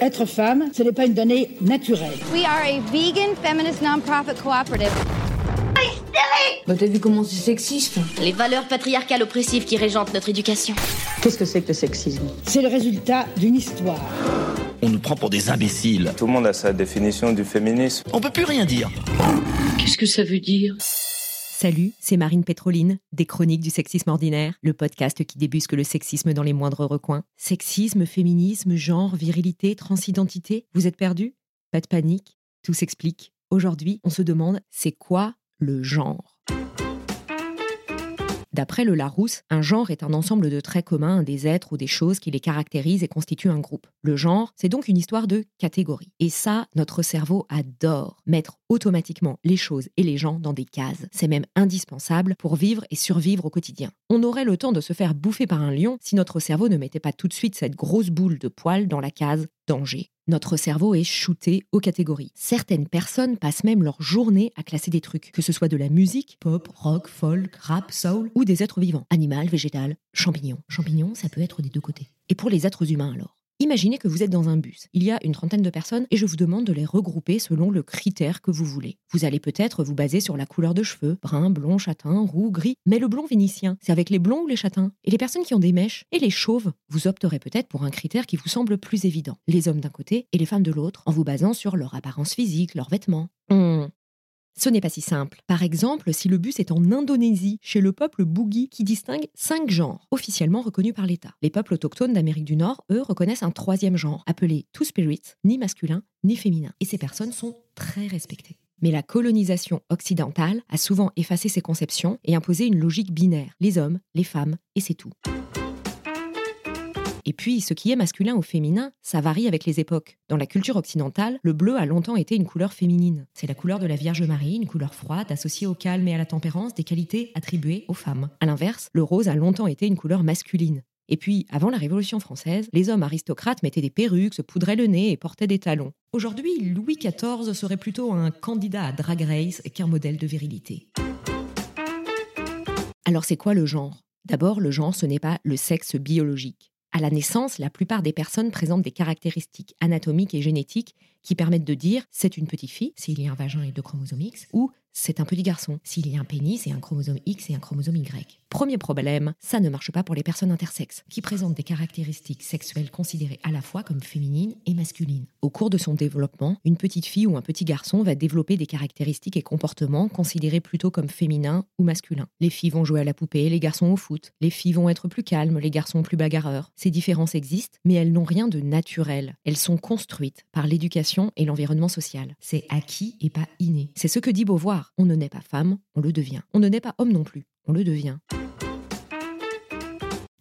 Être femme, ce n'est pas une donnée naturelle. We are a vegan feminist nonprofit cooperative. Bah t'as vu comment c'est sexiste Les valeurs patriarcales oppressives qui régentent notre éducation. Qu'est-ce que c'est que le sexisme? C'est le résultat d'une histoire. On nous prend pour des imbéciles. Tout le monde a sa définition du féminisme. On peut plus rien dire. Qu'est-ce que ça veut dire? Salut, c'est Marine Pétroline, des Chroniques du Sexisme Ordinaire, le podcast qui débusque le sexisme dans les moindres recoins. Sexisme, féminisme, genre, virilité, transidentité, vous êtes perdus? Pas de panique, tout s'explique. Aujourd'hui, on se demande, c'est quoi le genre? D'après le Larousse, un genre est un ensemble de traits communs des êtres ou des choses qui les caractérisent et constituent un groupe. Le genre, c'est donc une histoire de catégories. Et ça, notre cerveau adore mettre automatiquement les choses et les gens dans des cases. C'est même indispensable pour vivre et survivre au quotidien. On aurait le temps de se faire bouffer par un lion si notre cerveau ne mettait pas tout de suite cette grosse boule de poils dans la case danger. Notre cerveau est shooté aux catégories. Certaines personnes passent même leur journée à classer des trucs, que ce soit de la musique, pop, rock, folk, rap, soul, ou des êtres vivants, animal, végétal, champignon. Champignon, ça peut être des deux côtés. Et pour les êtres humains alors? Imaginez que vous êtes dans un bus. Il y a une trentaine de personnes et je vous demande de les regrouper selon le critère que vous voulez. Vous allez peut-être vous baser sur la couleur de cheveux, brun, blond, châtain, roux, gris. Mais le blond vénitien, c'est avec les blonds ou les châtains? Et les personnes qui ont des mèches et les chauves, vous opterez peut-être pour un critère qui vous semble plus évident. Les hommes d'un côté et les femmes de l'autre, en vous basant sur leur apparence physique, leurs vêtements. Hmm. Ce n'est pas si simple. Par exemple, si le bus est en Indonésie, chez le peuple Bougi, qui distingue cinq genres, officiellement reconnus par l'État. Les peuples autochtones d'Amérique du Nord, eux, reconnaissent un troisième genre, appelé Two Spirit, ni masculin, ni féminin. Et ces personnes sont très respectées. Mais la colonisation occidentale a souvent effacé ces conceptions et imposé une logique binaire. Les hommes, les femmes, et c'est tout. Et puis, ce qui est masculin ou féminin, ça varie avec les époques. Dans la culture occidentale, le bleu a longtemps été une couleur féminine. C'est la couleur de la Vierge Marie, une couleur froide associée au calme et à la tempérance, des qualités attribuées aux femmes. À l'inverse, le rose a longtemps été une couleur masculine. Et puis, avant la Révolution française, les hommes aristocrates mettaient des perruques, se poudraient le nez et portaient des talons. Aujourd'hui, Louis XIV serait plutôt un candidat à Drag Race qu'un modèle de virilité. Alors c'est quoi le genre? D'abord, le genre, ce n'est pas le sexe biologique. À la naissance, la plupart des personnes présentent des caractéristiques anatomiques et génétiques qui permettent de dire c'est une petite fille s'il y a un vagin et deux chromosomes X ou c'est un petit garçon s'il y a un pénis et un chromosome X et un chromosome Y. Premier problème, ça ne marche pas pour les personnes intersexes, qui présentent des caractéristiques sexuelles considérées à la fois comme féminines et masculines. Au cours de son développement, une petite fille ou un petit garçon va développer des caractéristiques et comportements considérés plutôt comme féminins ou masculins. Les filles vont jouer à la poupée, les garçons au foot. Les filles vont être plus calmes, les garçons plus bagarreurs. Ces différences existent, mais elles n'ont rien de naturel. Elles sont construites par l'éducation et l'environnement social. C'est acquis et pas inné. C'est ce que dit Beauvoir. On ne naît pas femme, on le devient. On ne naît pas homme non plus, on le devient.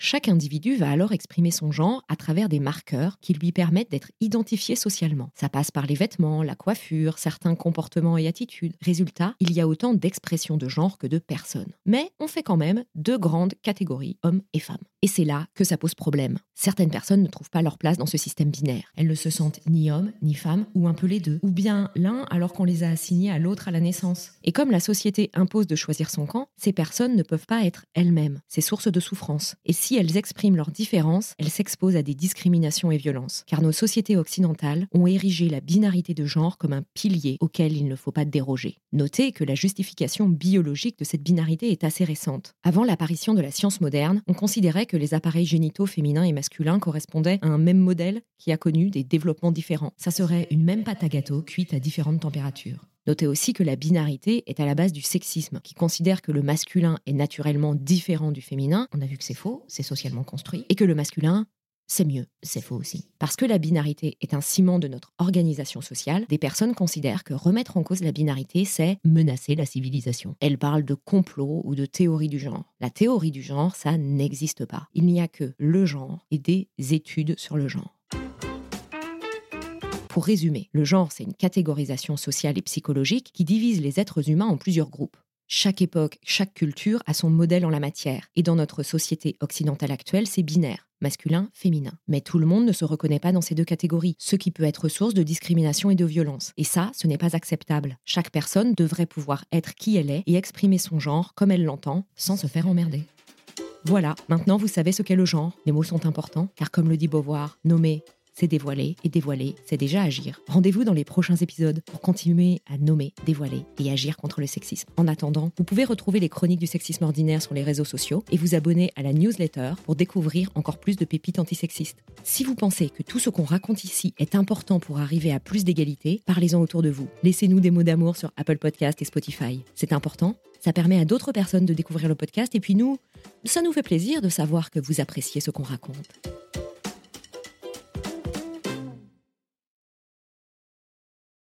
Chaque individu va alors exprimer son genre à travers des marqueurs qui lui permettent d'être identifié socialement. Ça passe par les vêtements, la coiffure, certains comportements et attitudes. Résultat, il y a autant d'expressions de genre que de personnes. Mais on fait quand même deux grandes catégories, hommes et femmes. Et c'est là que ça pose problème. Certaines personnes ne trouvent pas leur place dans ce système binaire. Elles ne se sentent ni hommes, ni femmes, ou un peu les deux, ou bien l'un alors qu'on les a assignés à l'autre à la naissance. Et comme la société impose de choisir son camp, ces personnes ne peuvent pas être elles-mêmes. C'est source de souffrance. Et si elles expriment leurs différences, elles s'exposent à des discriminations et violences. Car nos sociétés occidentales ont érigé la binarité de genre comme un pilier auquel il ne faut pas déroger. Notez que la justification biologique de cette binarité est assez récente. Avant l'apparition de la science moderne, on considérait que les appareils génitaux féminins et masculins correspondaient à un même modèle qui a connu des développements différents. Ça serait une même pâte à gâteau cuite à différentes températures. Notez aussi que la binarité est à la base du sexisme, qui considère que le masculin est naturellement différent du féminin. On a vu que c'est faux, c'est socialement construit, et que le masculin, c'est mieux, c'est faux aussi. Parce que la binarité est un ciment de notre organisation sociale, des personnes considèrent que remettre en cause la binarité, c'est menacer la civilisation. Elles parlent de complot ou de théorie du genre. La théorie du genre, ça n'existe pas. Il n'y a que le genre et des études sur le genre. Pour résumer, le genre, c'est une catégorisation sociale et psychologique qui divise les êtres humains en plusieurs groupes. Chaque époque, chaque culture a son modèle en la matière, et dans notre société occidentale actuelle, c'est binaire masculin, féminin. Mais tout le monde ne se reconnaît pas dans ces deux catégories, ce qui peut être source de discrimination et de violence. Et ça, ce n'est pas acceptable. Chaque personne devrait pouvoir être qui elle est et exprimer son genre comme elle l'entend, sans se faire emmerder. Voilà, maintenant vous savez ce qu'est le genre. Les mots sont importants, car comme le dit Beauvoir, nommer, c'est dévoiler, et dévoiler, c'est déjà agir. Rendez-vous dans les prochains épisodes pour continuer à nommer, dévoiler et agir contre le sexisme. En attendant, vous pouvez retrouver les chroniques du sexisme ordinaire sur les réseaux sociaux et vous abonner à la newsletter pour découvrir encore plus de pépites antisexistes. Si vous pensez que tout ce qu'on raconte ici est important pour arriver à plus d'égalité, parlez-en autour de vous. Laissez-nous des mots d'amour sur Apple Podcast et Spotify. C'est important, ça permet à d'autres personnes de découvrir le podcast et puis nous, ça nous fait plaisir de savoir que vous appréciez ce qu'on raconte.